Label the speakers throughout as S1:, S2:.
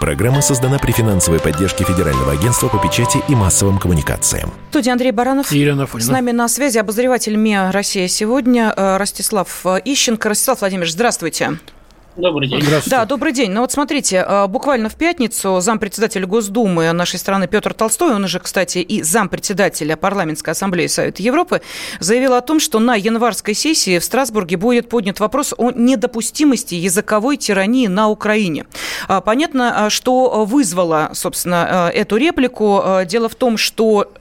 S1: Программа создана при финансовой поддержке Федерального агентства по печати и массовым коммуникациям.
S2: В студии Андрей Баранов.
S3: И Елена.
S2: С нами на связи обозреватель МИА «Россия сегодня» Ростислав Ищенко. Ростислав Владимирович, здравствуйте.
S4: Добрый день.
S2: Да, добрый день. Ну вот смотрите, э, буквально в пятницу зампредседатель Госдумы нашей страны Петр Толстой, он же, кстати, и зампредседателя Парламентской ассамблеи Совета Европы, заявил о том, что на январской сессии в Страсбурге будет поднят вопрос о недопустимости языковой тирании на Украине. А, Понятно, а, что вызвало, собственно, эту реплику. Дело в том, что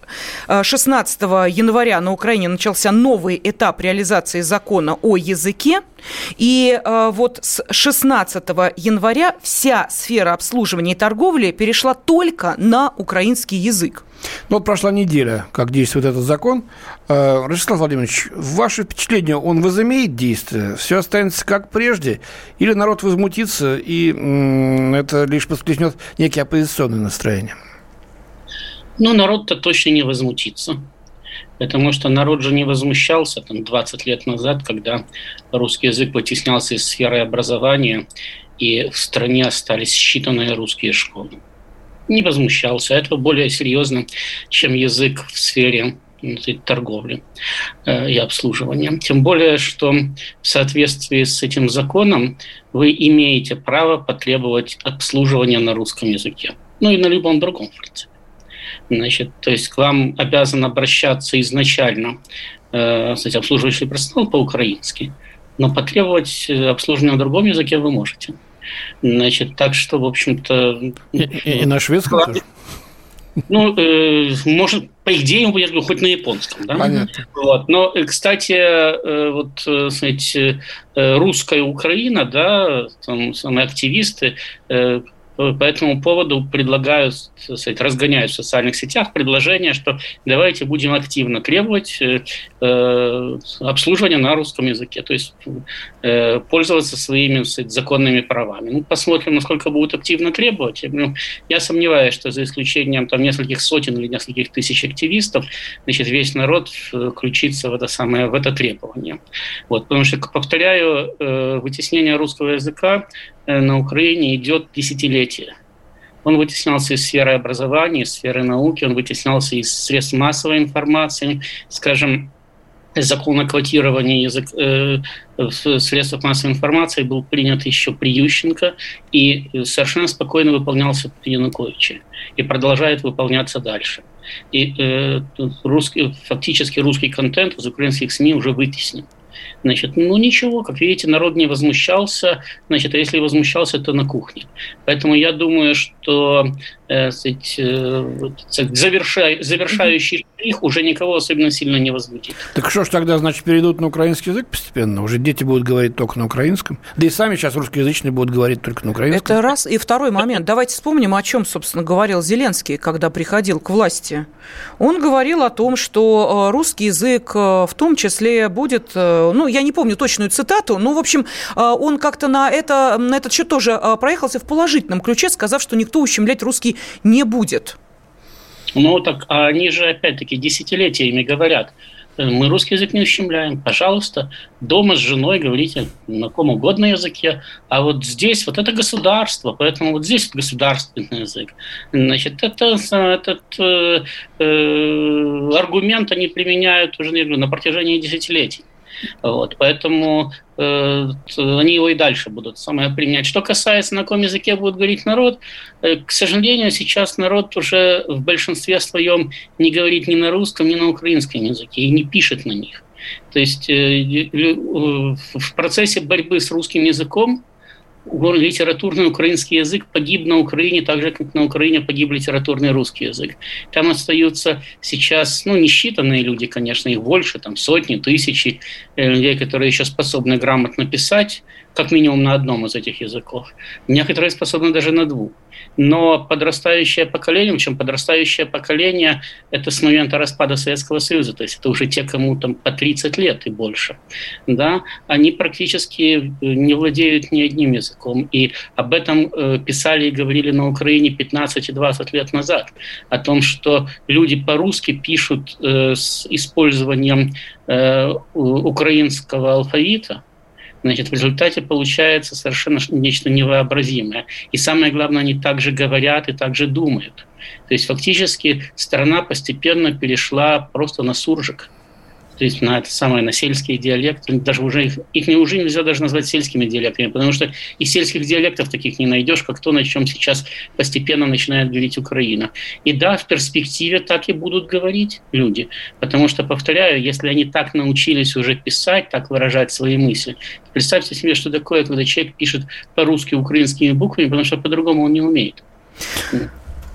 S2: 16 января на Украине начался новый этап реализации закона о языке. И э, вот с 16 января вся сфера обслуживания и торговли перешла только на украинский язык.
S3: Ну, вот прошла неделя, как действует этот закон. Э, Ростислав Владимирович, ваше впечатление, он возымеет действие? Все останется как прежде? Или народ возмутится, и это лишь подсклеснет некие оппозиционные настроения?
S4: Ну, народ-то точно не возмутится. Потому что народ же не возмущался там 20 лет назад, когда русский язык вытеснялся из сферы образования, и в стране остались считанные русские школы. Не возмущался. Это более серьезно, чем язык в сфере ну, торговли э, и обслуживания. Тем более, что в соответствии с этим законом вы имеете право потребовать обслуживания на русском языке. Ну и на любом другом, в принципе. Значит, то есть к вам обязан обращаться изначально э, кстати, обслуживающий персонал по-украински, но потребовать обслуживания на другом языке вы можете. Значит, так что, в общем-то...
S3: И, и, и на шведском тоже?
S4: Ну, э, может, по идее, я говорю, хоть на японском, да?
S3: Понятно.
S4: Вот. Но, кстати, э, вот, э, знаете, э, русская Украина, да, там самые активисты э, по этому поводу предлагают, так сказать, разгоняют в социальных сетях предложение, что давайте будем активно требовать э, э, обслуживания на русском языке, то есть э, пользоваться своими сказать, законными правами. Ну, посмотрим, насколько будут активно требовать. Я, говорю, я сомневаюсь, что за исключением там нескольких сотен или нескольких тысяч активистов, значит, весь народ включится в это самое, в это требование. Вот, потому что, повторяю, э, вытеснение русского языка э, на Украине идет десятилетия. Он вытеснялся из сферы образования, из сферы науки, он вытеснялся из средств массовой информации. Скажем, закон о квотировании язык, э, в средствах массовой информации был принят еще при Ющенко и совершенно спокойно выполнялся при Януковиче и продолжает выполняться дальше. И э, русский, фактически русский контент из украинских СМИ уже вытеснен. Значит, ну ничего, как видите, народ не возмущался, значит, а если возмущался, то на кухне. Поэтому я думаю, что э, сказать, э, завершай, завершающий штрих уже никого особенно сильно не возбудит.
S3: Так что ж тогда, значит, перейдут на украинский язык постепенно? Уже дети будут говорить только на украинском? Да и сами сейчас русскоязычные будут говорить только на украинском?
S2: Это раз. И второй момент. Давайте вспомним, о чем, собственно, говорил Зеленский, когда приходил к власти. Он говорил о том, что э, русский язык в том числе будет ну, я не помню точную цитату, но, в общем, он как-то на, это, на этот счет тоже проехался в положительном ключе, сказав, что никто ущемлять русский не будет.
S4: Ну, так а они же, опять-таки, десятилетиями говорят, мы русский язык не ущемляем. Пожалуйста, дома с женой говорите на каком угодно языке. А вот здесь вот это государство, поэтому вот здесь государственный язык. Значит, это, этот э, э, аргумент они применяют уже на протяжении десятилетий. Вот, поэтому э, они его и дальше будут самое применять. Что касается, на каком языке будет говорить народ, э, к сожалению, сейчас народ уже в большинстве своем не говорит ни на русском, ни на украинском языке и не пишет на них. То есть э, в процессе борьбы с русским языком литературный украинский язык погиб на Украине, так же, как на Украине погиб литературный русский язык. Там остаются сейчас, ну, несчитанные люди, конечно, их больше, там сотни, тысячи э, людей, которые еще способны грамотно писать, как минимум на одном из этих языков. Некоторые способны даже на двух. Но подрастающее поколение, причем подрастающее поколение, это с момента распада Советского Союза, то есть это уже те, кому там по 30 лет и больше, да, они практически не владеют ни одним языком. И об этом э, писали и говорили на Украине 15 и 20 лет назад, о том, что люди по-русски пишут э, с использованием э, украинского алфавита, Значит, в результате получается совершенно нечто невообразимое. И самое главное, они также говорят и также думают. То есть фактически страна постепенно перешла просто на суржик то есть на это самое, на сельские диалекты, даже уже их, их уже нельзя даже назвать сельскими диалектами, потому что и сельских диалектов таких не найдешь, как то, на чем сейчас постепенно начинает говорить Украина. И да, в перспективе так и будут говорить люди, потому что, повторяю, если они так научились уже писать, так выражать свои мысли, представьте себе, что такое, когда человек пишет по-русски украинскими буквами, потому что по-другому он не умеет.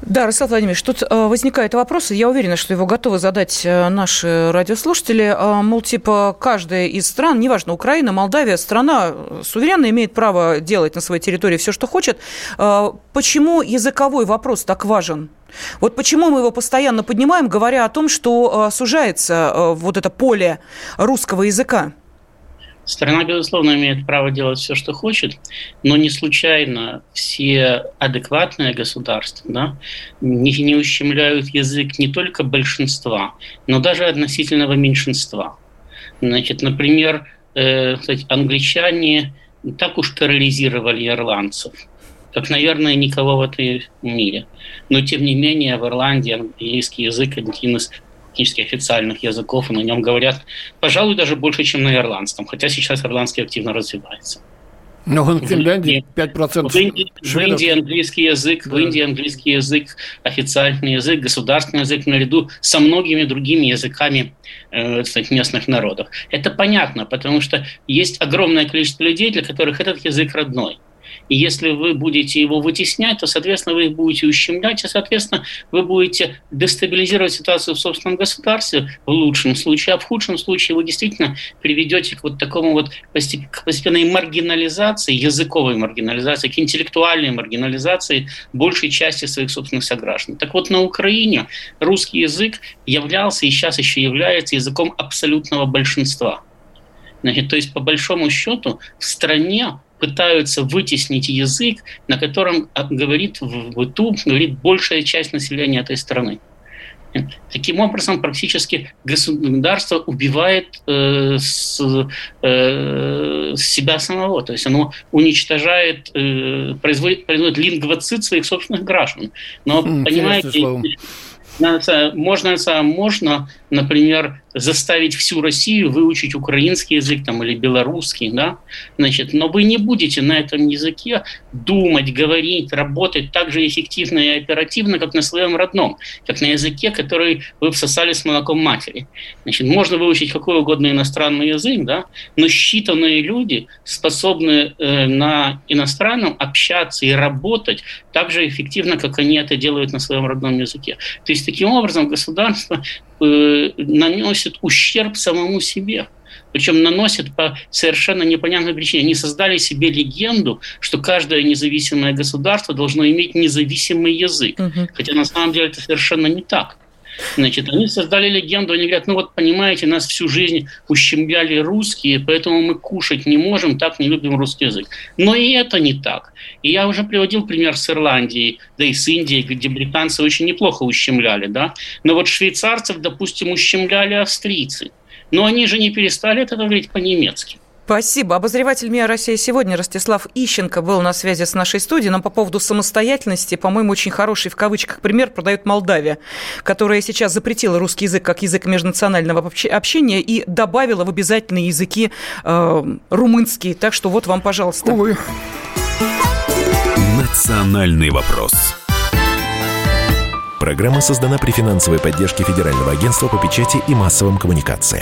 S2: Да, Ростислав Владимирович, тут э, возникает вопрос, я уверена, что его готовы задать э, наши радиослушатели. Э, мол, типа, каждая из стран, неважно, Украина, Молдавия, страна суверенно имеет право делать на своей территории все, что хочет. Почему языковой вопрос так важен? Вот почему мы его постоянно поднимаем, говоря о том, что сужается вот это поле русского языка?
S4: Страна, безусловно, имеет право делать все, что хочет, но не случайно все адекватные государства да, не, не ущемляют язык не только большинства, но даже относительного меньшинства. Значит, например, э, кстати, англичане так уж терроризировали ирландцев, как, наверное, никого в этом мире. Но, тем не менее, в Ирландии английский язык один из практически официальных языков, и на нем говорят, пожалуй, даже больше, чем на ирландском, хотя сейчас ирландский активно развивается.
S3: Но в Финляндии 5%
S4: в Индии, в Индии английский язык, да. в Индии английский язык, официальный язык, государственный язык наряду со многими другими языками э, кстати, местных народов. Это понятно, потому что есть огромное количество людей, для которых этот язык родной. И если вы будете его вытеснять, то, соответственно, вы их будете ущемлять, и, соответственно, вы будете дестабилизировать ситуацию в собственном государстве в лучшем случае, а в худшем случае вы действительно приведете к вот такому вот постепенной маргинализации, языковой маргинализации, к интеллектуальной маргинализации большей части своих собственных сограждан. Так вот, на Украине русский язык являлся и сейчас еще является языком абсолютного большинства. Значит, то есть, по большому счету, в стране пытаются вытеснить язык, на котором а, говорит в быту говорит большая часть населения этой страны. Таким образом, практически государство убивает э, с, э, себя самого, то есть оно уничтожает, э, производит, производит лингвоцид своих собственных граждан. Но, mm, понимаете, можно, можно, например, заставить всю Россию выучить украинский язык там, или белорусский, да? Значит, но вы не будете на этом языке думать, говорить, работать так же эффективно и оперативно, как на своем родном, как на языке, который вы всосали с молоком матери. Значит, можно выучить какой угодно иностранный язык, да? но считанные люди способны э, на иностранном общаться и работать так же эффективно, как они это делают на своем родном языке. То есть таким образом государство э, наносит ущерб самому себе. Причем наносит по совершенно непонятной причине. Они создали себе легенду, что каждое независимое государство должно иметь независимый язык. Угу. Хотя на самом деле это совершенно не так. Значит, они создали легенду, они говорят, ну вот понимаете, нас всю жизнь ущемляли русские, поэтому мы кушать не можем, так не любим русский язык. Но и это не так. И я уже приводил пример с Ирландией, да и с Индией, где британцы очень неплохо ущемляли, да. Но вот швейцарцев, допустим, ущемляли австрийцы. Но они же не перестали это говорить по-немецки.
S2: Спасибо. Обозреватель МИА Россия сегодня Ростислав Ищенко был на связи с нашей студией. Нам по поводу самостоятельности, по-моему, очень хороший в кавычках пример продает Молдавия, которая сейчас запретила русский язык как язык межнационального общения и добавила в обязательные языки э, румынский. Так что вот вам, пожалуйста. Увы.
S1: Национальный вопрос. Программа создана при финансовой поддержке Федерального агентства по печати и массовым коммуникациям.